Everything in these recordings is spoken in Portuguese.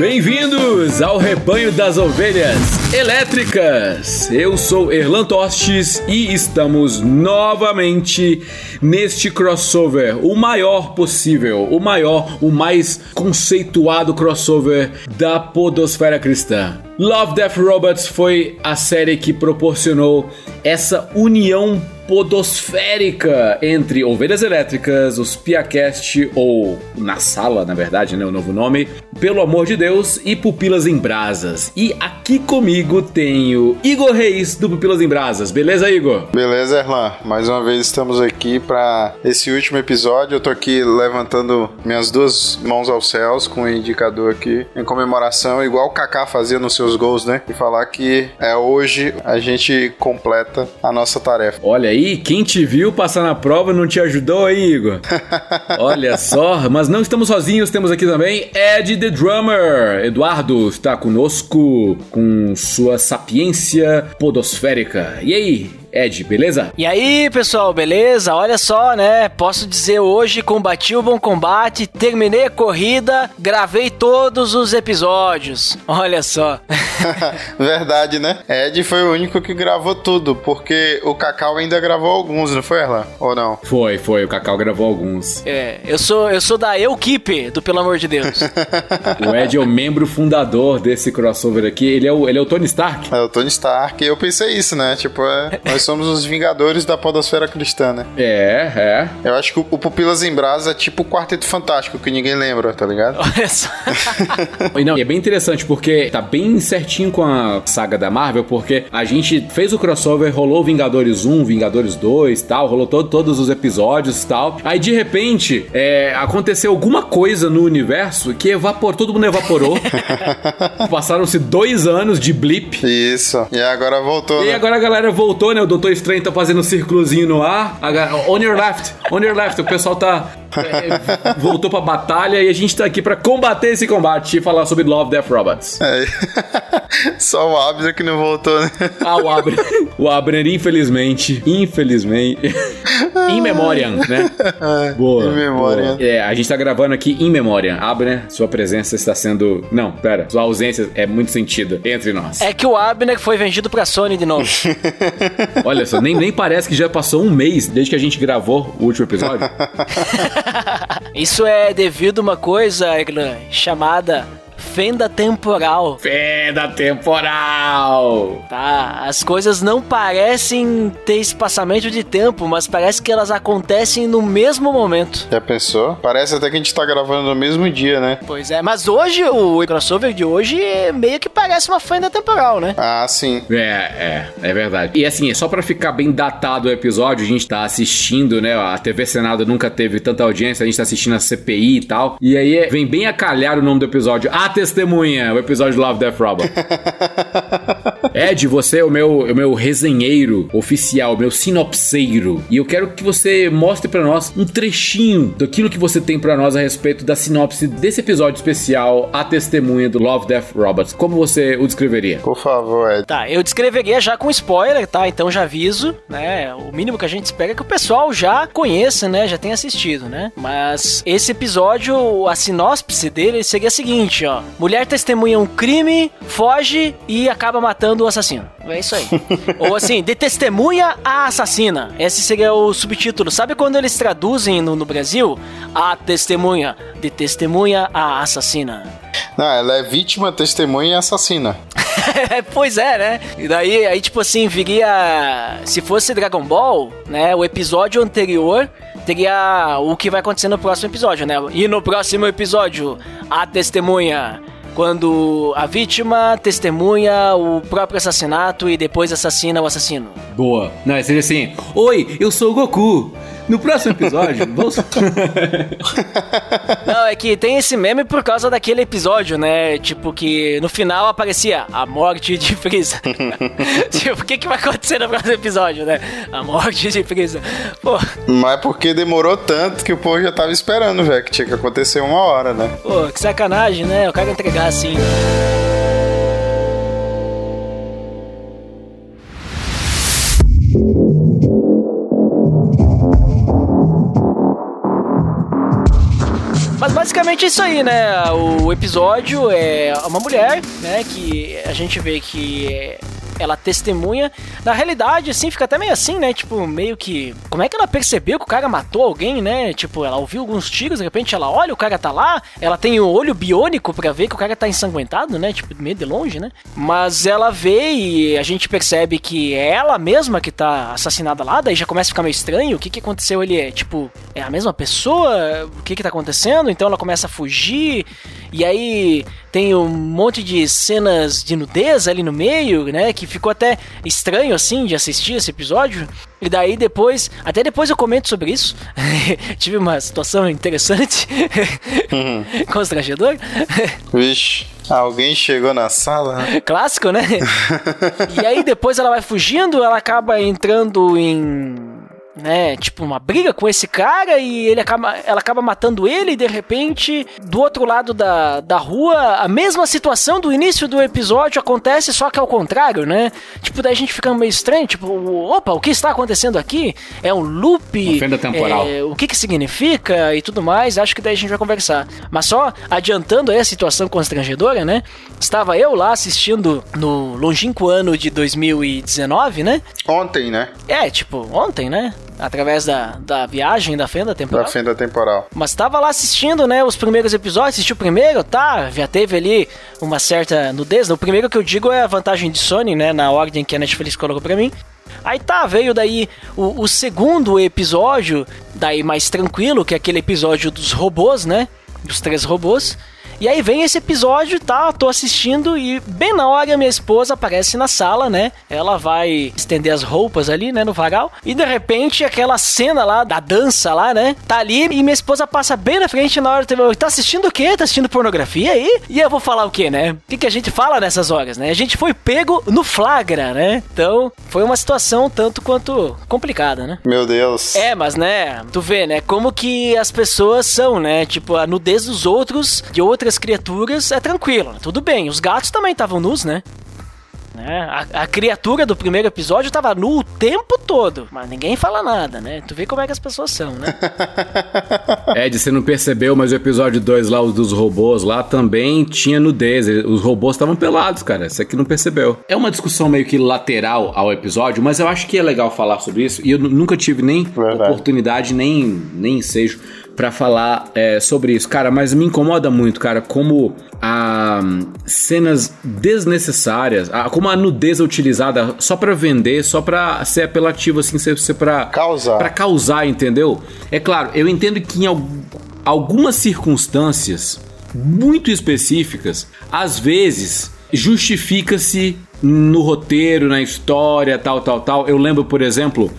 Bem-vindos ao rebanho das ovelhas elétricas. Eu sou Erlan Tostes e estamos novamente neste crossover, o maior possível, o maior, o mais conceituado crossover da podosfera cristã. Love Death Robots foi a série que proporcionou essa união podosférica entre Ovelhas Elétricas, os Piacast, ou Na Sala, na verdade, né, o novo nome, Pelo Amor de Deus e Pupilas em Brasas. E aqui comigo tenho Igor Reis, do Pupilas em Brasas. Beleza, Igor? Beleza, Erlan. Mais uma vez estamos aqui para esse último episódio. Eu tô aqui levantando minhas duas mãos aos céus com o indicador aqui em comemoração, igual o Kaká fazia nos seus gols, né? E falar que é hoje a gente completa a nossa tarefa. Olha aí, aí, quem te viu passar na prova não te ajudou aí, Igor? Olha só, mas não estamos sozinhos, temos aqui também Ed the Drummer. Eduardo está conosco com sua sapiência podosférica. E aí, Ed, beleza? E aí, pessoal, beleza? Olha só, né? Posso dizer hoje combati o bom combate, terminei a corrida, gravei todos os episódios. Olha só. Verdade, né? Ed foi o único que gravou tudo, porque o Cacau ainda gravou alguns, não foi, Erlan? Ou não? Foi, foi. O Cacau gravou alguns. É, eu sou, eu sou da Equipe, do Pelo Amor de Deus. o Ed é o membro fundador desse crossover aqui. Ele é o, ele é o Tony Stark. É o Tony Stark. Eu pensei isso, né? Tipo, é, nós somos os vingadores da podosfera cristã, né? É, é. Eu acho que o, o Pupilas em Brasa é tipo o Quarteto Fantástico, que ninguém lembra, tá ligado? Olha só. e não, é bem interessante, porque tá bem certinho com a saga da Marvel, porque a gente fez o crossover, rolou Vingadores 1, Vingadores 2 tal, rolou todo, todos os episódios tal. Aí, de repente, é, aconteceu alguma coisa no universo que evaporou, todo mundo evaporou. Passaram-se dois anos de blip. Isso. E agora voltou, E né? agora a galera voltou, né? Doutor Estranho tá fazendo um círculozinho no ar. On your left, on your left. O pessoal tá. É, voltou pra batalha e a gente tá aqui pra combater esse combate e falar sobre Love Death Robots. É. Só o Abner que não voltou, né? Ah, o Abner. O Abner, infelizmente, infelizmente. in memoriam, né? É, boa. In memoriam. Boa. É, a gente tá gravando aqui in memoriam. Abner, sua presença está sendo. Não, pera. Sua ausência é muito sentida entre nós. É que o Abner foi vendido pra Sony de novo. Olha só, nem, nem parece que já passou um mês desde que a gente gravou o último episódio. Isso é devido a uma coisa chamada Fenda temporal. Fenda temporal! Tá, as coisas não parecem ter espaçamento de tempo, mas parece que elas acontecem no mesmo momento. Já pensou? Parece até que a gente tá gravando no mesmo dia, né? Pois é, mas hoje, o crossover de hoje meio que parece uma fenda temporal, né? Ah, sim. É, é, é verdade. E assim, só para ficar bem datado o episódio, a gente tá assistindo, né? A TV Senado nunca teve tanta audiência, a gente tá assistindo a CPI e tal. E aí vem bem a calhar o nome do episódio. A testemunha, o episódio de Love Death Robot. Ed, você é o meu, o meu resenheiro oficial, meu sinopseiro. E eu quero que você mostre para nós um trechinho daquilo que você tem para nós a respeito da sinopse desse episódio especial, A Testemunha do Love Death Robots. Como você o descreveria? Por favor, Ed. Tá, eu descreveria já com spoiler, tá? Então já aviso, né? O mínimo que a gente espera é que o pessoal já conheça, né? Já tenha assistido, né? Mas esse episódio, a sinopse dele seria a seguinte, ó. Mulher testemunha um crime, foge e acaba matando o assassino. É isso aí. Ou assim, de testemunha a assassina. Esse seria o subtítulo. Sabe quando eles traduzem no, no Brasil? A testemunha. De testemunha a assassina. Não, ela é vítima, testemunha e assassina. pois é, né? E daí, aí, tipo assim, viria. Se fosse Dragon Ball, né? O episódio anterior teria o que vai acontecer no próximo episódio, né? E no próximo episódio, a testemunha. Quando a vítima testemunha o próprio assassinato e depois assassina o assassino. Boa. Não, seria assim: Oi, eu sou o Goku. No próximo episódio, vamos. É que tem esse meme por causa daquele episódio, né? Tipo, que no final aparecia a morte de Freeza. tipo, o que, que vai acontecer no próximo episódio, né? A morte de Freeza. Pô. Mas porque demorou tanto que o povo já tava esperando, velho, que tinha que acontecer uma hora, né? Pô, que sacanagem, né? O cara entregar assim. Basicamente é isso aí, né? O episódio é uma mulher, né? Que a gente vê que ela testemunha. Na realidade, assim, fica até meio assim, né? Tipo, meio que. Como é que ela percebeu que o cara matou alguém, né? Tipo, ela ouviu alguns tiros, de repente ela olha, o cara tá lá, ela tem o olho biônico para ver que o cara tá ensanguentado, né? Tipo, meio de longe, né? Mas ela vê e a gente percebe que é ela mesma que tá assassinada lá, daí já começa a ficar meio estranho. O que que aconteceu ali? É tipo, é a mesma pessoa? O que que tá acontecendo? Então ela começa a fugir. E aí tem um monte de cenas de nudez ali no meio, né? Que ficou até estranho assim de assistir esse episódio. E daí depois, até depois eu comento sobre isso. Tive uma situação interessante, uhum. constrangedor. Vixe. Alguém chegou na sala? Clássico, né? e aí depois ela vai fugindo, ela acaba entrando em né, tipo uma briga com esse cara e ele acaba, ela acaba matando ele e de repente do outro lado da, da rua a mesma situação do início do episódio acontece só que ao contrário, né? Tipo daí a gente fica meio estranho, tipo, opa, o que está acontecendo aqui? É um loop? Fenda temporal. É, o que que significa e tudo mais? Acho que daí a gente vai conversar. Mas só adiantando aí a situação constrangedora, né? Estava eu lá assistindo no longínquo ano de 2019, né? Ontem, né? É, tipo, ontem, né? Através da, da viagem da fenda temporal. Da fenda temporal. Mas tava lá assistindo, né, os primeiros episódios, assistiu o primeiro, tá, já teve ali uma certa nudez. O primeiro que eu digo é a vantagem de Sony, né, na ordem que a Netflix colocou pra mim. Aí tá, veio daí o, o segundo episódio, daí mais tranquilo, que é aquele episódio dos robôs, né, dos três robôs. E aí vem esse episódio, tá? Tô assistindo e bem na hora minha esposa aparece na sala, né? Ela vai estender as roupas ali, né, no varal. E de repente aquela cena lá da dança lá, né? Tá ali e minha esposa passa bem na frente na hora. Tá assistindo o quê? Tá assistindo pornografia aí? E eu vou falar o quê, né? O que, que a gente fala nessas horas, né? A gente foi pego no flagra, né? Então foi uma situação tanto quanto complicada, né? Meu Deus. É, mas né? Tu vê, né? Como que as pessoas são, né? Tipo, a nudez dos outros, de outras outras criaturas, é tranquilo, tudo bem. Os gatos também estavam nus, né? né? A, a, criatura do primeiro episódio estava nu o tempo todo, mas ninguém fala nada, né? Tu vê como é que as pessoas são, né? Ed, você não percebeu, mas o episódio 2 lá, os dos robôs lá, também tinha nudez. Os robôs estavam pelados, cara. Você que não percebeu. É uma discussão meio que lateral ao episódio, mas eu acho que é legal falar sobre isso. E eu nunca tive nem Verdade. oportunidade, nem, nem ensejo para falar é, sobre isso. Cara, mas me incomoda muito, cara, como a cenas desnecessárias, a, como a nudez é utilizada só para vender, só para ser apelativo assim, ser, ser para causar. Para causar, entendeu? É claro, eu entendo que em algumas circunstâncias muito específicas, às vezes justifica-se no roteiro, na história, tal, tal, tal. Eu lembro, por exemplo,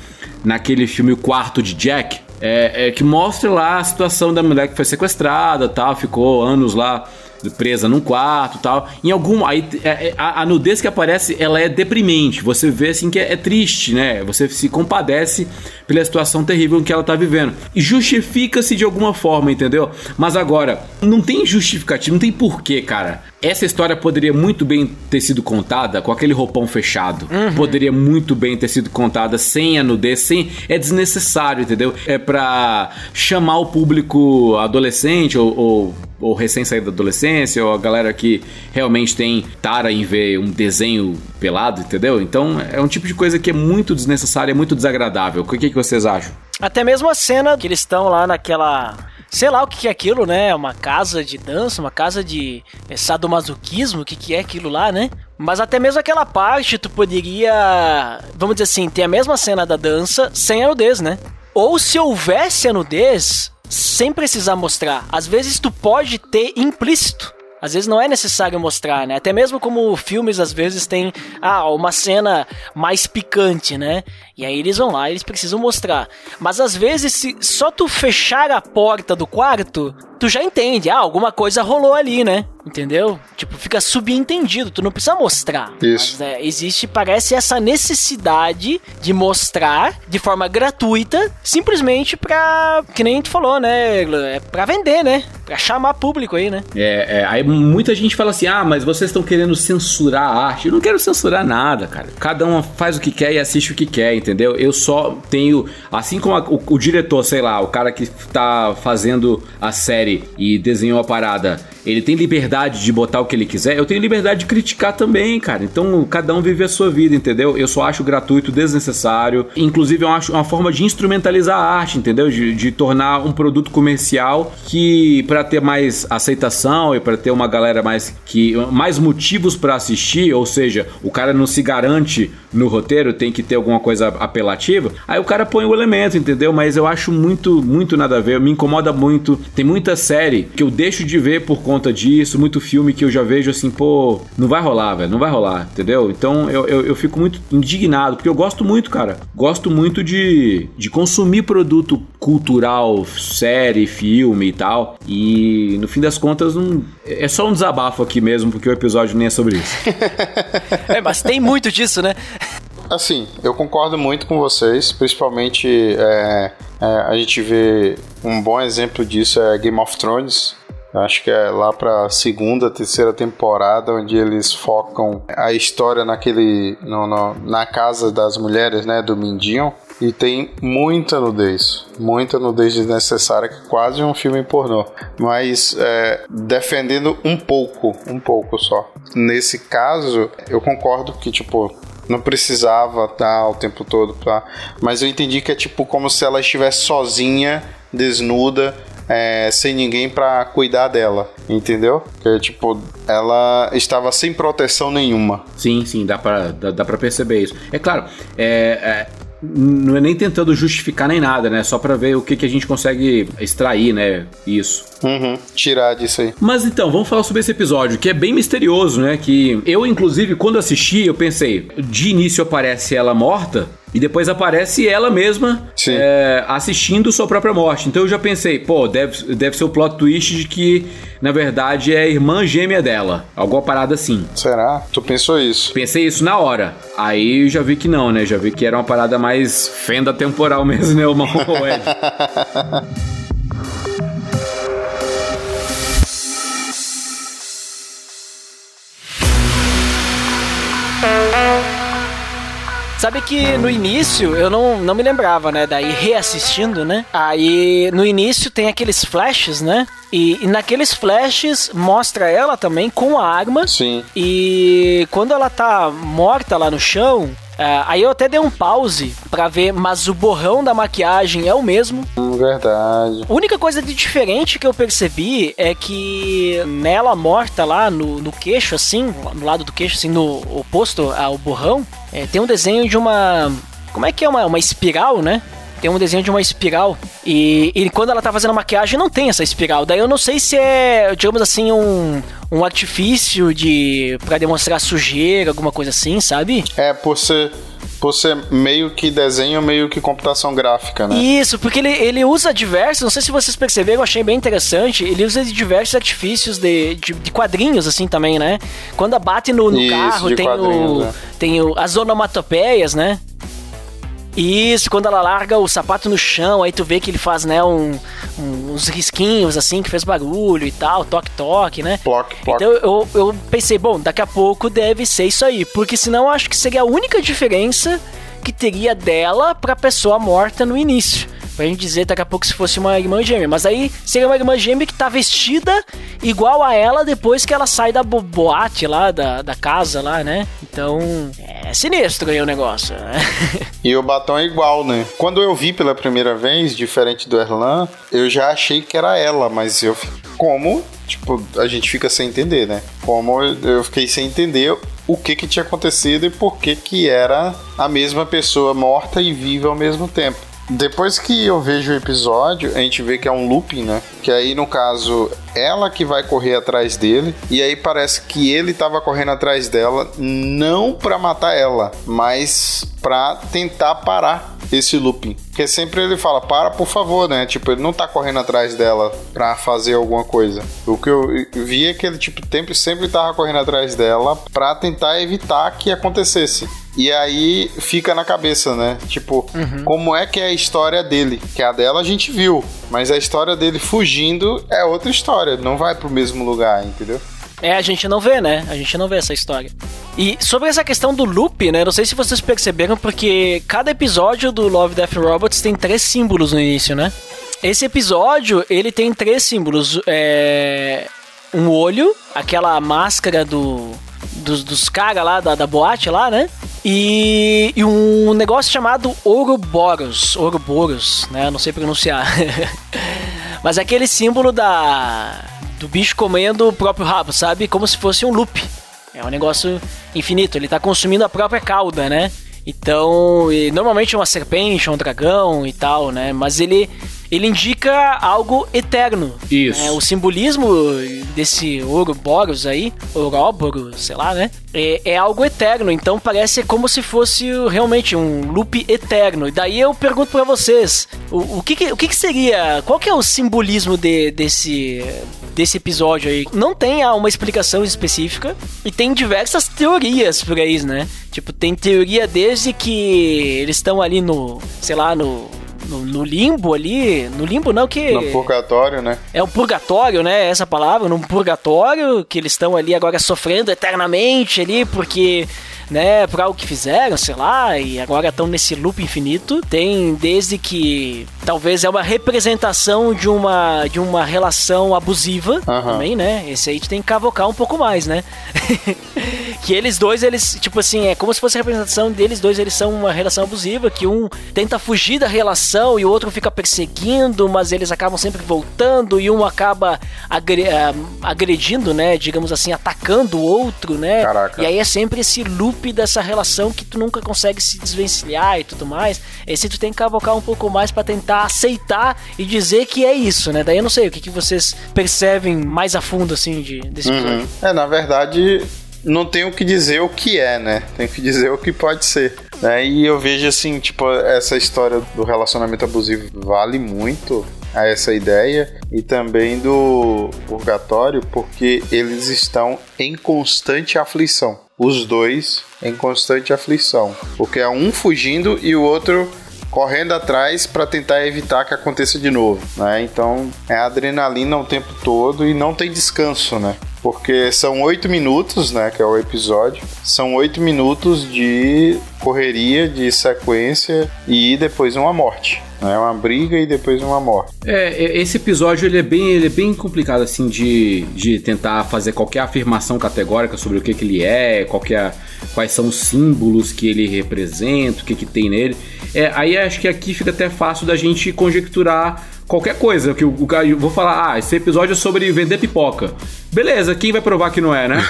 naquele filme O Quarto de Jack, é, é, que mostra lá a situação da mulher que foi sequestrada, tal, ficou anos lá presa num quarto tal. Em algum. Aí, é, é, a, a, nudez que aparece, ela é deprimente. Você vê assim que é, é, triste, né? Você se compadece pela situação terrível que ela tá vivendo. E justifica-se de alguma forma, entendeu? Mas agora, não tem justificativo, não tem porquê, cara. Essa história poderia muito bem ter sido contada com aquele roupão fechado. Uhum. Poderia muito bem ter sido contada sem a nudez, sem. É desnecessário, entendeu? É pra chamar o público adolescente ou, ou ou recém saído da adolescência, ou a galera que realmente tem tara em ver um desenho pelado, entendeu? Então é um tipo de coisa que é muito desnecessária, é muito desagradável. O que, que vocês acham? Até mesmo a cena que eles estão lá naquela sei lá o que é aquilo, né? Uma casa de dança, uma casa de é, sadomasoquismo, o que, que é aquilo lá, né? Mas até mesmo aquela parte tu poderia, vamos dizer assim, ter a mesma cena da dança sem a nudez, né? Ou se houvesse a nudez, sem precisar mostrar. Às vezes tu pode ter implícito. Às vezes não é necessário mostrar, né? Até mesmo como filmes às vezes tem ah, uma cena mais picante, né? E aí eles vão lá, eles precisam mostrar. Mas às vezes se só tu fechar a porta do quarto, tu já entende, ah, alguma coisa rolou ali, né? Entendeu? Tipo, fica subentendido, tu não precisa mostrar. Isso. Mas, é, existe, parece, essa necessidade de mostrar de forma gratuita, simplesmente pra, que nem tu falou, né? É pra vender, né? Pra chamar público aí, né? É, é aí muita gente fala assim, ah, mas vocês estão querendo censurar a arte. Eu não quero censurar nada, cara. Cada um faz o que quer e assiste o que quer, entendeu? entendeu? Eu só tenho, assim como a, o, o, diretor, sei lá, o cara que tá fazendo a série e desenhou a parada, ele tem liberdade de botar o que ele quiser, eu tenho liberdade de criticar também, cara. Então, cada um vive a sua vida, entendeu? Eu só acho gratuito, desnecessário. Inclusive, eu acho uma forma de instrumentalizar a arte, entendeu? De, de tornar um produto comercial que, para ter mais aceitação e para ter uma galera mais que mais motivos para assistir, ou seja, o cara não se garante no roteiro, tem que ter alguma coisa apelativa. Aí o cara põe o elemento, entendeu? Mas eu acho muito, muito nada a ver, me incomoda muito. Tem muita série que eu deixo de ver por conta disso, muito filme que eu já vejo assim, pô, não vai rolar, velho, não vai rolar, entendeu? Então eu, eu, eu, fico muito indignado, porque eu gosto muito, cara. Gosto muito de, de consumir produto cultural, série, filme e tal. E no fim das contas, não, é só um desabafo aqui mesmo, porque o episódio nem é sobre isso. é, mas tem muito disso, né? Assim, eu concordo muito com vocês, principalmente é, é, a gente vê um bom exemplo disso é Game of Thrones. Acho que é lá pra segunda, terceira temporada, onde eles focam a história naquele. No, no, na casa das mulheres, né? Do Mindinho. E tem muita nudez. Muita nudez desnecessária, que é quase um filme pornô. Mas é, defendendo um pouco, um pouco só. Nesse caso, eu concordo que, tipo, não precisava estar o tempo todo, tá? Mas eu entendi que é tipo como se ela estivesse sozinha, desnuda, é, sem ninguém para cuidar dela, entendeu? Que tipo, ela estava sem proteção nenhuma. Sim, sim, dá pra, dá, dá pra perceber isso. É claro, é, é não é nem tentando justificar nem nada, né? Só para ver o que, que a gente consegue extrair, né? Isso. Uhum, tirar disso aí. Mas então, vamos falar sobre esse episódio, que é bem misterioso, né? Que eu, inclusive, quando assisti, eu pensei, de início aparece ela morta, e depois aparece ela mesma é, assistindo sua própria morte. Então eu já pensei, pô, deve, deve ser o plot twist de que, na verdade, é a irmã gêmea dela. Alguma parada assim. Será? Tu pensou isso? Pensei isso na hora. Aí eu já vi que não, né? Já vi que era uma parada mais fenda temporal mesmo, né? O Ed. Sabe que no início eu não, não me lembrava, né? Daí reassistindo, né? Aí no início tem aqueles flashes, né? E, e, naqueles flashes mostra ela também com a arma. Sim. E quando ela tá morta lá no chão, Uh, aí eu até dei um pause para ver, mas o borrão da maquiagem é o mesmo. Verdade. A única coisa de diferente que eu percebi é que nela morta lá no, no queixo, assim, no lado do queixo, assim, no oposto ao borrão, é, tem um desenho de uma. Como é que é? Uma, uma espiral, né? Tem um desenho de uma espiral. E, e, quando ela tá fazendo a maquiagem, não tem essa espiral. Daí eu não sei se é, digamos assim, um, um artifício de. para demonstrar sujeira, alguma coisa assim, sabe? É, por ser por ser meio que desenho, meio que computação gráfica, né? Isso, porque ele, ele usa diversos, não sei se vocês perceberam, eu achei bem interessante, ele usa diversos artifícios de, de, de quadrinhos, assim, também, né? Quando bate no, no Isso, carro, tem, o, é. tem o, as onomatopeias, né? Isso, quando ela larga o sapato no chão, aí tu vê que ele faz, né, um, um, uns risquinhos assim, que fez barulho e tal, toque-toque, né? Ploc, ploc. Então eu, eu pensei, bom, daqui a pouco deve ser isso aí, porque senão eu acho que seria a única diferença que teria dela pra pessoa morta no início. Pra gente dizer daqui a pouco se fosse uma irmã gêmea. Mas aí seria uma irmã gêmea que tá vestida igual a ela depois que ela sai da bo boate lá, da, da casa lá, né? Então, é sinistro aí o negócio, né? E o batom é igual, né? Quando eu vi pela primeira vez, diferente do Erlan, eu já achei que era ela, mas eu como, tipo, a gente fica sem entender, né? Como eu fiquei sem entender o que que tinha acontecido e por que que era a mesma pessoa morta e viva ao mesmo tempo. Depois que eu vejo o episódio, a gente vê que é um looping, né? Que aí, no caso, ela que vai correr atrás dele. E aí parece que ele tava correndo atrás dela, não para matar ela, mas para tentar parar esse looping. Porque sempre ele fala, para por favor, né? Tipo, ele não tá correndo atrás dela pra fazer alguma coisa. O que eu vi é que ele, tipo, sempre, sempre tava correndo atrás dela pra tentar evitar que acontecesse. E aí fica na cabeça, né? Tipo, uhum. como é que é a história dele? Que a dela a gente viu, mas a história dele fugindo é outra história, não vai pro mesmo lugar, entendeu? É, a gente não vê, né? A gente não vê essa história. E sobre essa questão do loop, né? Não sei se vocês perceberam, porque cada episódio do Love, Death Robots tem três símbolos no início, né? Esse episódio, ele tem três símbolos. É... Um olho, aquela máscara do, dos, dos caras lá da, da boate lá, né? E, e, um negócio chamado Ouroboros, Ouroboros, né? Não sei pronunciar. Mas é aquele símbolo da do bicho comendo o próprio rabo, sabe? Como se fosse um loop. É um negócio infinito, ele tá consumindo a própria cauda, né? Então, normalmente é uma serpente, um dragão e tal, né? Mas ele ele indica algo eterno. Isso. Né? O simbolismo desse Ouroboros aí, Ouroboros, sei lá, né? É, é, algo eterno, então parece como se fosse realmente um loop eterno. E daí eu pergunto para vocês, o, o, que, que, o que, que, seria, qual que é o simbolismo de, desse, desse episódio aí? Não tem uma explicação específica e tem diversas teorias por aí, né? Tipo, tem teoria desde que eles estão ali no, sei lá, no no, no, limbo ali. No limbo não, que. No purgatório, né? É o purgatório, né? Essa palavra, num purgatório, que eles estão ali agora sofrendo eternamente ali, porque né, por algo que fizeram, sei lá, e agora estão nesse loop infinito. Tem desde que talvez é uma representação de uma de uma relação abusiva uhum. também, né? Esse aí a gente tem que cavocar um pouco mais, né? que eles dois, eles, tipo assim, é como se fosse a representação deles dois, eles são uma relação abusiva, que um tenta fugir da relação e o outro fica perseguindo, mas eles acabam sempre voltando e um acaba agre ah, agredindo, né, digamos assim, atacando o outro, né? Caraca. E aí é sempre esse loop loop dessa relação que tu nunca consegue se desvencilhar e tudo mais. Esse tu tem que cavocar um pouco mais para tentar aceitar e dizer que é isso, né? Daí eu não sei o que, que vocês percebem mais a fundo, assim, de, desse uhum. episódio. É, na verdade, não tem o que dizer o que é, né? Tem que dizer o que pode ser. Né? E eu vejo assim, tipo, essa história do relacionamento abusivo vale muito a essa ideia e também do purgatório, porque eles estão em constante aflição os dois em constante aflição, porque é um fugindo e o outro correndo atrás para tentar evitar que aconteça de novo, né? Então é adrenalina o tempo todo e não tem descanso, né? Porque são oito minutos, né? Que é o episódio. São oito minutos de correria, de sequência e depois uma morte. É uma briga e depois uma morte. É, esse episódio ele é bem, ele é bem complicado assim de, de tentar fazer qualquer afirmação categórica sobre o que, que ele é, qualquer, quais são os símbolos que ele representa, o que, que tem nele. É, aí acho que aqui fica até fácil da gente conjecturar qualquer coisa que o, o eu vou falar, ah, esse episódio é sobre vender pipoca. Beleza, quem vai provar que não é, né?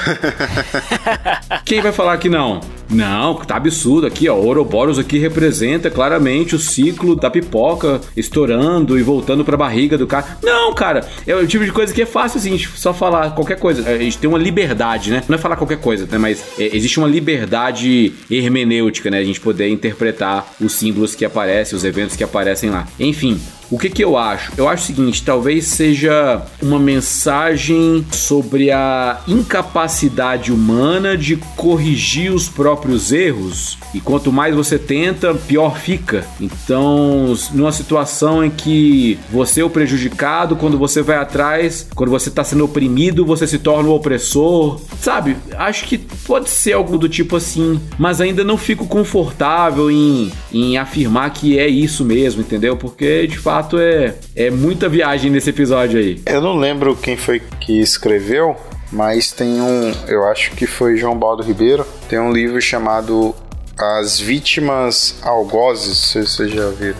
quem vai falar que não? Não, tá absurdo aqui, ó. Ouroboros aqui representa claramente o ciclo da pipoca estourando e voltando pra barriga do cara. Não, cara, é o tipo de coisa que é fácil assim, só falar qualquer coisa. A gente tem uma liberdade, né? Não é falar qualquer coisa, né? Mas é, existe uma liberdade hermenêutica, né? A gente poder interpretar os símbolos que aparecem, os eventos que aparecem lá. Enfim, o que, que eu acho? Eu acho o seguinte: talvez seja uma mensagem sobre a incapacidade humana de corrigir os próprios erros. E quanto mais você tenta, pior fica. Então, numa situação em que você é o prejudicado, quando você vai atrás, quando você está sendo oprimido, você se torna o opressor. Sabe? Acho que pode ser algo do tipo assim, mas ainda não fico confortável em, em afirmar que é isso mesmo, entendeu? Porque de fato fato é, é muita viagem nesse episódio aí. Eu não lembro quem foi que escreveu, mas tem um, eu acho que foi João Baldo Ribeiro, tem um livro chamado As Vítimas Algozes, se você já viu,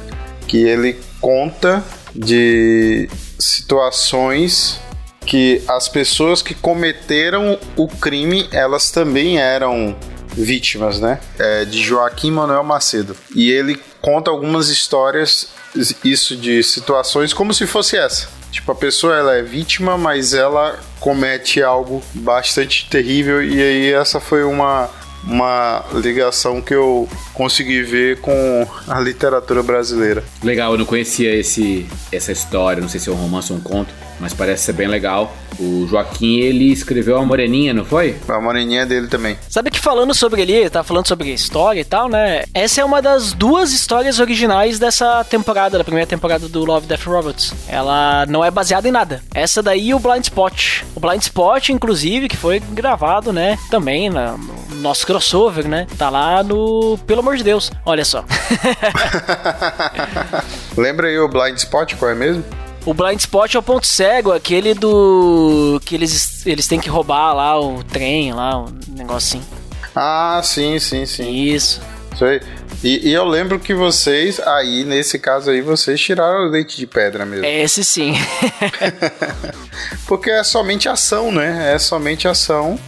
que ele conta de situações que as pessoas que cometeram o crime, elas também eram vítimas, né? É, de Joaquim Manuel Macedo. E ele conta algumas histórias isso de situações como se fosse essa. Tipo, a pessoa ela é vítima, mas ela comete algo bastante terrível e aí essa foi uma uma ligação que eu consegui ver com a literatura brasileira. Legal, eu não conhecia esse, essa história, não sei se é um romance ou um conto, mas parece ser bem legal. O Joaquim, ele escreveu a Moreninha, não foi? A Moreninha é dele também. Sabe que falando sobre ele, tá falando sobre história e tal, né? Essa é uma das duas histórias originais dessa temporada, da primeira temporada do Love, Death Robots. Ela não é baseada em nada. Essa daí e o Blind Spot. O Blind Spot, inclusive, que foi gravado, né, também na, nosso crossover, né? Tá lá no. Pelo amor de Deus, olha só. Lembra aí o Blind Spot, qual é mesmo? O blind spot é o ponto cego, aquele do. que eles, eles têm que roubar lá o trem, lá, um assim. Ah, sim, sim, sim. Isso. Isso aí. E, e, eu lembro que vocês, aí, nesse caso aí, vocês tiraram o leite de pedra mesmo. Esse sim. Porque é somente ação, né? É somente ação.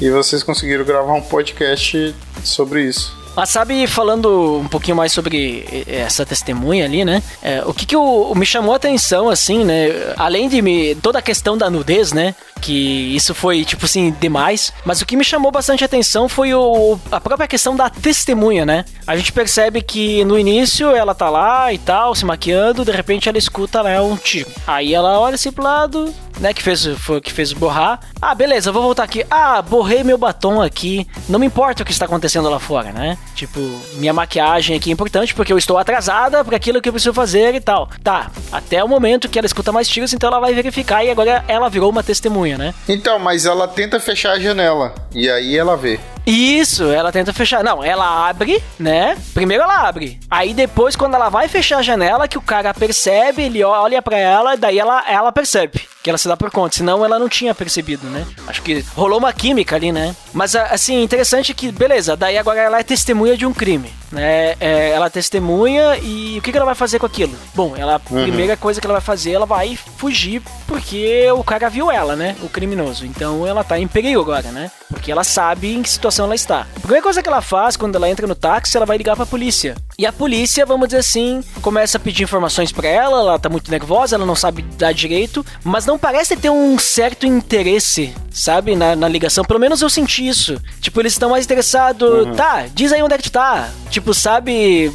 E vocês conseguiram gravar um podcast sobre isso. Mas sabe, falando um pouquinho mais sobre essa testemunha ali, né? É, o que, que o, me chamou a atenção, assim, né? Além de me, toda a questão da nudez, né? Que isso foi, tipo assim, demais. Mas o que me chamou bastante atenção foi o, a própria questão da testemunha, né? A gente percebe que no início ela tá lá e tal, se maquiando, de repente ela escuta né, um tiro. Aí ela olha assim pro lado, né, que fez, foi que fez borrar. Ah, beleza, vou voltar aqui. Ah, borrei meu batom aqui. Não me importa o que está acontecendo lá fora, né? Tipo, minha maquiagem aqui é importante porque eu estou atrasada para aquilo que eu preciso fazer e tal. Tá, até o momento que ela escuta mais tiros, então ela vai verificar e agora ela virou uma testemunha, né? Então, mas ela tenta fechar a janela e aí ela vê. Isso, ela tenta fechar. Não, ela abre, né? Primeiro ela abre. Aí depois, quando ela vai fechar a janela, que o cara percebe, ele olha para ela, daí ela, ela percebe que ela se dá por conta. Senão ela não tinha percebido, né? Acho que rolou uma química ali, né? Mas assim, interessante que, beleza, daí agora ela é testemunha de um crime. Né? É, ela testemunha e o que, que ela vai fazer com aquilo? Bom, ela, a uhum. primeira coisa que ela vai fazer, ela vai fugir porque o cara viu ela, né? O criminoso. Então ela tá em perigo agora, né? Porque ela sabe em que situação ela está. A primeira coisa que ela faz quando ela entra no táxi, ela vai ligar pra polícia. E a polícia, vamos dizer assim, começa a pedir informações para ela, ela tá muito nervosa, ela não sabe dar direito, mas não parece ter um certo interesse, sabe, na, na ligação. Pelo menos eu senti isso. Tipo, eles estão mais interessados. Uhum. Tá, diz aí onde é que tu tá. Tipo, sabe,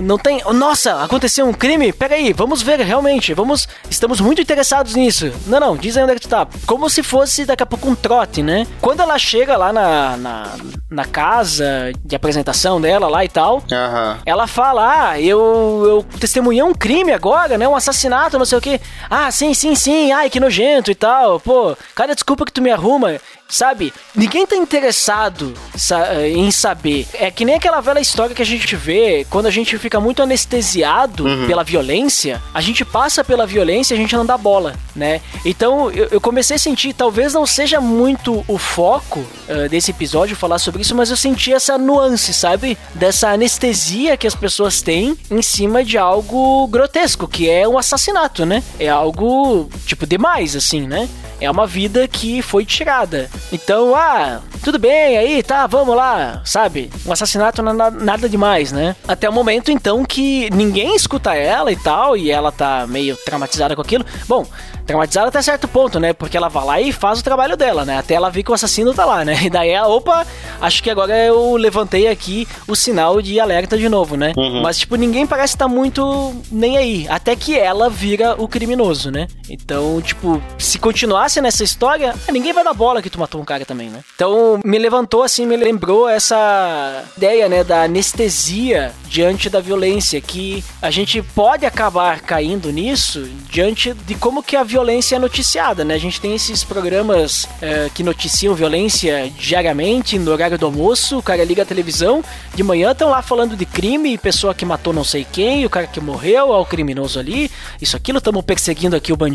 não tem. Nossa, aconteceu um crime? Pega aí, vamos ver realmente. Vamos. Estamos muito interessados nisso. Não, não, diz aí onde é que tu tá. Como se fosse daqui a pouco um trote, né? Quando ela chega lá na, na, na casa de apresentação dela lá e tal, uhum. ela fala: Ah, eu, eu testemunhei um crime agora, né? Um assassinato, não sei o que. Ah, sim, sim, sim. Ai, que nojento e tal. Pô, cada desculpa que tu me arruma sabe? Ninguém tá interessado sa em saber. É que nem aquela velha história que a gente vê quando a gente fica muito anestesiado uhum. pela violência, a gente passa pela violência e a gente não dá bola, né? Então eu, eu, comecei a sentir, talvez não seja muito o foco uh, desse episódio falar sobre isso, mas eu senti essa nuance, sabe? Dessa anestesia que as pessoas têm em cima de algo grotesco, que é um assassinato, né? É algo, tipo, demais, assim, né? É uma vida que foi tirada. Então, ah, tudo bem, aí tá, vamos lá, sabe? Um assassinato não é nada demais, né? Até o momento, então, que ninguém escuta ela e tal, e ela tá meio traumatizada com aquilo. Bom, traumatizada até certo ponto, né? Porque ela vai lá e faz o trabalho dela, né? Até ela ver que o assassino tá lá, né? E daí ela, opa, acho que agora eu levantei aqui o sinal de alerta de novo, né? Uhum. Mas, tipo, ninguém parece estar tá muito nem aí. Até que ela vira o criminoso, né? Então, tipo, se continuasse nessa história, ninguém vai dar bola que tu matou um cara também, né? Então, me levantou assim, me lembrou essa ideia, né, da anestesia diante da violência, que a gente pode acabar caindo nisso diante de como que a violência é noticiada, né? A gente tem esses programas é, que noticiam violência diariamente, no horário do almoço, o cara liga a televisão, de manhã estão lá falando de crime, pessoa que matou não sei quem, o cara que morreu, ó, o criminoso ali, isso aquilo, estamos perseguindo aqui o bandido,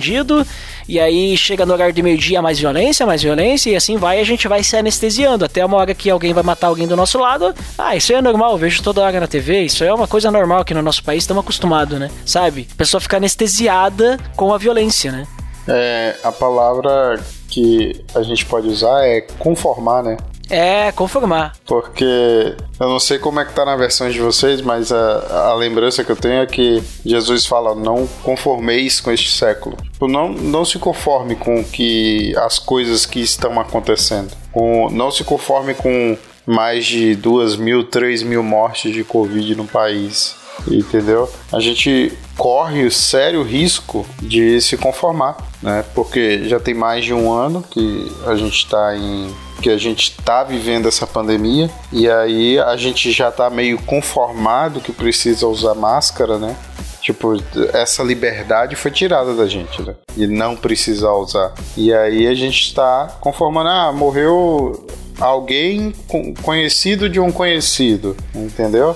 e aí chega no horário de meio-dia mais violência, mais violência, e assim vai, a gente vai se anestesiando, até uma hora que alguém vai matar alguém do nosso lado, ah, isso é normal, eu vejo toda hora na TV, isso é uma coisa normal aqui no nosso país, estamos acostumados, né? Sabe? A pessoa fica anestesiada com a violência, né? É, a palavra que a gente pode usar é conformar, né? É, conformar. Porque eu não sei como é que tá na versão de vocês, mas a, a lembrança que eu tenho é que Jesus fala: não conformeis com este século. Tipo, não, não se conforme com que as coisas que estão acontecendo. Com, não se conforme com mais de duas mil, três mil mortes de Covid no país. Entendeu? A gente corre o sério risco de se conformar, né? Porque já tem mais de um ano que a gente está em que a gente está vivendo essa pandemia e aí a gente já está meio conformado que precisa usar máscara, né? Tipo, essa liberdade foi tirada da gente, né? E não precisar usar. E aí a gente está conformando, ah, morreu alguém conhecido de um conhecido, entendeu?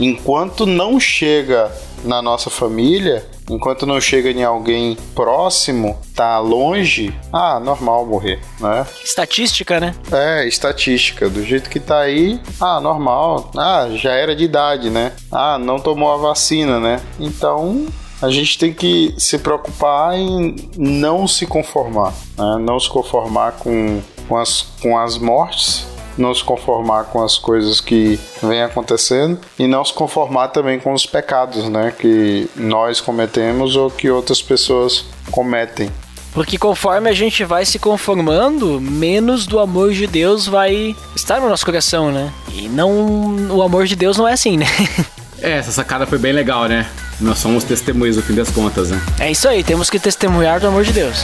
Enquanto não chega na nossa família, enquanto não chega em alguém próximo, tá longe, ah, normal morrer, né? Estatística, né? É, estatística. Do jeito que tá aí, ah, normal. Ah, já era de idade, né? Ah, não tomou a vacina, né? Então, a gente tem que se preocupar em não se conformar, né? não se conformar com, com, as, com as mortes, não se conformar com as coisas que vêm acontecendo e não se conformar também com os pecados, né, que nós cometemos ou que outras pessoas cometem. Porque conforme a gente vai se conformando, menos do amor de Deus vai estar no nosso coração, né? E não o amor de Deus não é assim, né? É, essa sacada foi bem legal, né? Nós somos testemunhas no fim das contas, né? É isso aí, temos que testemunhar do amor de Deus.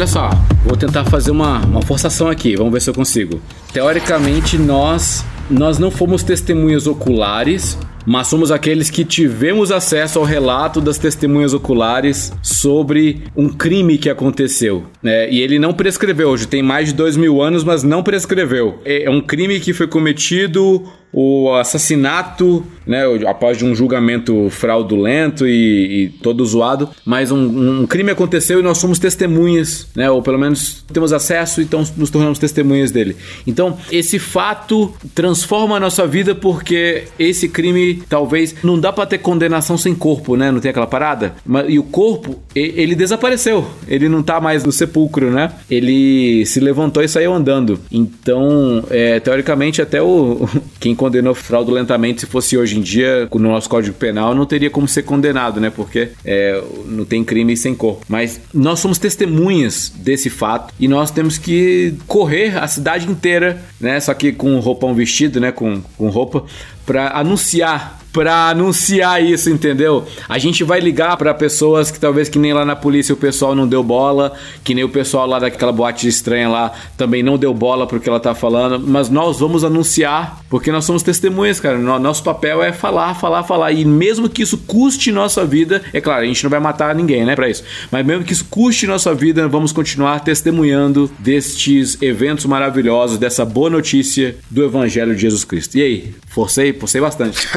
Olha só, vou tentar fazer uma, uma forçação aqui, vamos ver se eu consigo. Teoricamente, nós, nós não fomos testemunhas oculares, mas somos aqueles que tivemos acesso ao relato das testemunhas oculares sobre um crime que aconteceu. Né? E ele não prescreveu, hoje tem mais de dois mil anos, mas não prescreveu. É um crime que foi cometido o assassinato, né, após um julgamento fraudulento e, e todo zoado, mas um, um, crime aconteceu e nós somos testemunhas, né, ou pelo menos temos acesso e então nos tornamos testemunhas dele. Então, esse fato transforma a nossa vida porque esse crime talvez não dá para ter condenação sem corpo, né, não tem aquela parada? E o corpo, ele desapareceu, ele não tá mais no sepulcro, né? Ele se levantou e saiu andando. Então, é, teoricamente, até o quem condenou fraudulentamente, se fosse hoje em dia, no nosso Código Penal, não teria como ser condenado, né? Porque é, não tem crime sem corpo. Mas nós somos testemunhas desse fato e nós temos que correr a cidade inteira, né? Só que com roupão vestido, né? Com, com roupa, para anunciar para anunciar isso, entendeu? A gente vai ligar para pessoas que talvez que nem lá na polícia o pessoal não deu bola, que nem o pessoal lá daquela boate estranha lá também não deu bola porque ela tá falando, mas nós vamos anunciar, porque nós somos testemunhas, cara. Nosso papel é falar, falar, falar e mesmo que isso custe nossa vida, é claro, a gente não vai matar ninguém, né, para isso. Mas mesmo que isso custe nossa vida, vamos continuar testemunhando destes eventos maravilhosos, dessa boa notícia do evangelho de Jesus Cristo. E aí, forcei, forcei bastante.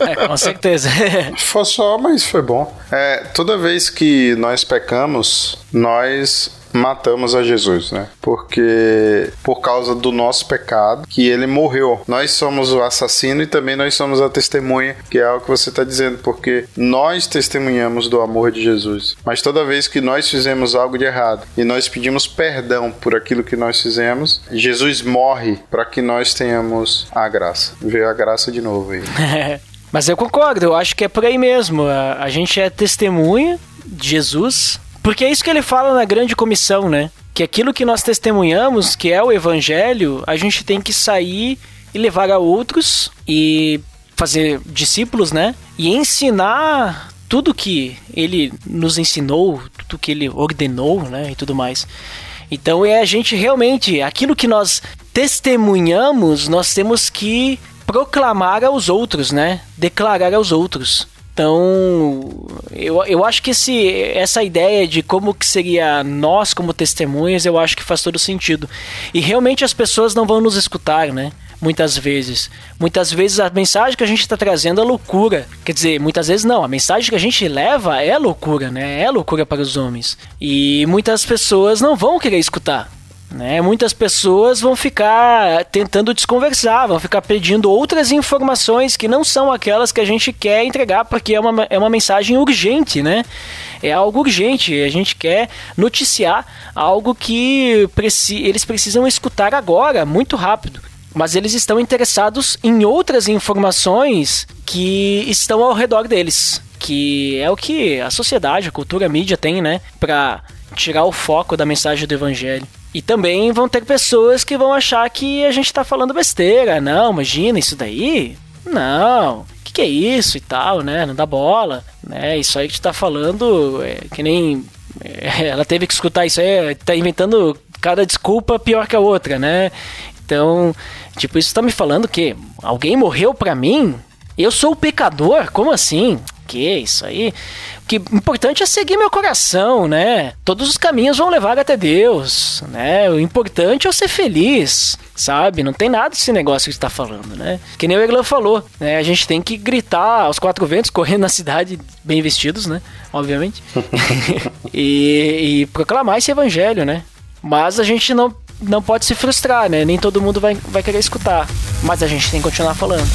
É, com certeza. foi só, mas foi bom. É, toda vez que nós pecamos, nós matamos a Jesus, né? Porque por causa do nosso pecado que ele morreu. Nós somos o assassino e também nós somos a testemunha, que é o que você está dizendo, porque nós testemunhamos do amor de Jesus. Mas toda vez que nós fizemos algo de errado e nós pedimos perdão por aquilo que nós fizemos, Jesus morre para que nós tenhamos a graça. Ver a graça de novo aí. Mas eu concordo, eu acho que é por aí mesmo. A, a gente é testemunha de Jesus porque é isso que ele fala na grande comissão, né? Que aquilo que nós testemunhamos, que é o evangelho, a gente tem que sair e levar a outros e fazer discípulos, né? E ensinar tudo que ele nos ensinou, tudo que ele ordenou, né? E tudo mais. Então é a gente realmente, aquilo que nós testemunhamos, nós temos que proclamar aos outros, né? Declarar aos outros. Então, eu, eu acho que esse, essa ideia de como que seria nós como testemunhas, eu acho que faz todo sentido. E realmente as pessoas não vão nos escutar, né? Muitas vezes. Muitas vezes a mensagem que a gente está trazendo é loucura. Quer dizer, muitas vezes não. A mensagem que a gente leva é loucura, né? É loucura para os homens. E muitas pessoas não vão querer escutar. Né? Muitas pessoas vão ficar tentando desconversar, vão ficar pedindo outras informações que não são aquelas que a gente quer entregar, porque é uma, é uma mensagem urgente, né? É algo urgente, a gente quer noticiar algo que preci eles precisam escutar agora, muito rápido. Mas eles estão interessados em outras informações que estão ao redor deles, que é o que a sociedade, a cultura, a mídia tem, né? Para tirar o foco da mensagem do evangelho. E também vão ter pessoas que vão achar que a gente tá falando besteira. Não, imagina isso daí. Não, que, que, é isso e tal, né? Não dá bola, né? Isso aí que tu tá falando é que nem. É, ela teve que escutar isso aí, tá inventando cada desculpa pior que a outra, né? Então, tipo, isso tá me falando que alguém morreu pra mim? Eu sou o pecador? Como assim? Que isso aí? O que importante é seguir meu coração, né? Todos os caminhos vão levar até Deus, né? O importante é eu ser feliz, sabe? Não tem nada desse negócio que está falando, né? Que nem o Erlan falou, né? A gente tem que gritar aos quatro ventos, correndo na cidade, bem vestidos, né? Obviamente. e, e proclamar esse evangelho, né? Mas a gente não, não pode se frustrar, né? Nem todo mundo vai, vai querer escutar. Mas a gente tem que continuar falando.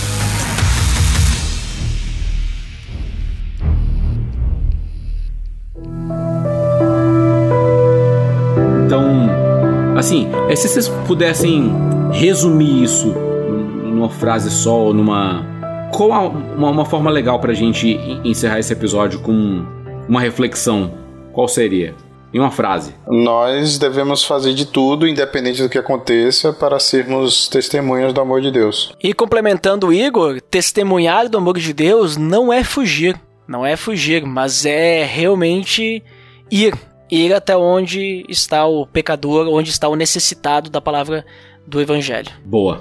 É, se vocês pudessem resumir isso numa frase só ou numa. Qual a, uma, uma forma legal pra gente encerrar esse episódio com uma reflexão? Qual seria? Em uma frase. Nós devemos fazer de tudo, independente do que aconteça, para sermos testemunhas do amor de Deus. E complementando o Igor, testemunhar do amor de Deus não é fugir. Não é fugir, mas é realmente ir. Ir até onde está o pecador, onde está o necessitado da palavra do Evangelho. Boa.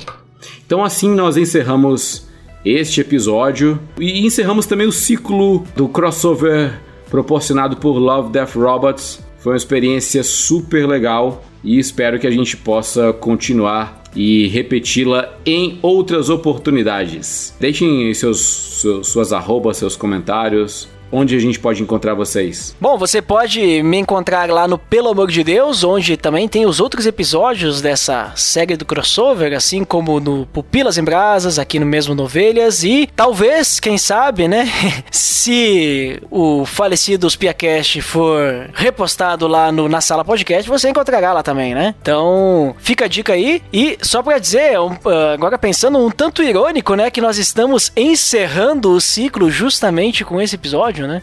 Então assim nós encerramos este episódio e encerramos também o ciclo do crossover proporcionado por Love Death Robots. Foi uma experiência super legal e espero que a gente possa continuar e repeti-la em outras oportunidades. Deixem seus, seus, suas arrobas, seus comentários, onde a gente pode encontrar vocês? Bom, você pode me encontrar lá no Pelo Amor de Deus, onde também tem os outros episódios dessa série do crossover, assim como no Pupilas em Brasas, aqui no mesmo Novelhas, e talvez, quem sabe, né, se o falecido Spiacast for repostado lá no, na sala podcast, você encontrará lá também, né? Então, fica a dica aí, e só pra dizer, um, agora pensando um tanto irônico, né, que nós estamos encerrando o ciclo justamente com esse episódio, né?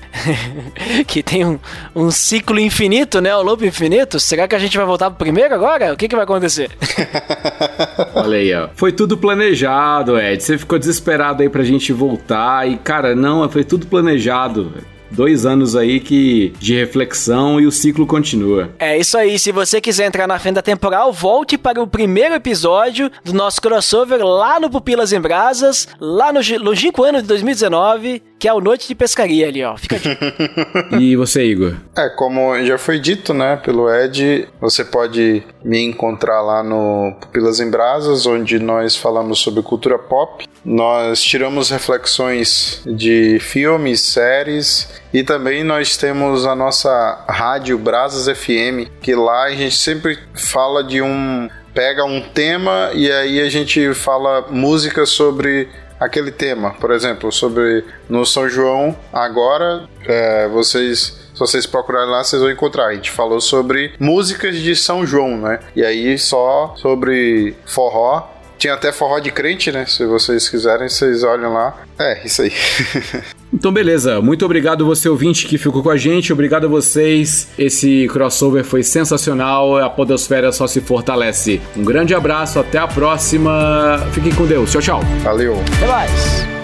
que tem um, um ciclo infinito, né? O loop infinito. Será que a gente vai voltar pro primeiro agora? O que, que vai acontecer? Olha aí, ó. Foi tudo planejado, Ed. Você ficou desesperado aí pra gente voltar. E, cara, não, foi tudo planejado dois anos aí que de reflexão e o ciclo continua. É isso aí. Se você quiser entrar na fenda temporal, volte para o primeiro episódio do nosso crossover lá no Pupilas em Brasas, lá no longínquo ano de 2019, que é o Noite de Pescaria ali, ó. Fica E você, Igor? É, como já foi dito, né, pelo Ed, você pode me encontrar lá no Pupilas em Brasas, onde nós falamos sobre cultura pop. Nós tiramos reflexões de filmes, séries e também nós temos a nossa rádio Brasas FM, que lá a gente sempre fala de um. pega um tema e aí a gente fala música sobre aquele tema. Por exemplo, sobre no São João, agora é, vocês se vocês procurarem lá, vocês vão encontrar. A gente falou sobre músicas de São João, né? E aí só sobre forró. Tinha até forró de crente, né? Se vocês quiserem, vocês olham lá. É, isso aí. Então, beleza. Muito obrigado você ouvinte que ficou com a gente. Obrigado a vocês. Esse crossover foi sensacional. A podosfera só se fortalece. Um grande abraço. Até a próxima. Fiquem com Deus. Tchau, tchau. Valeu. Até mais.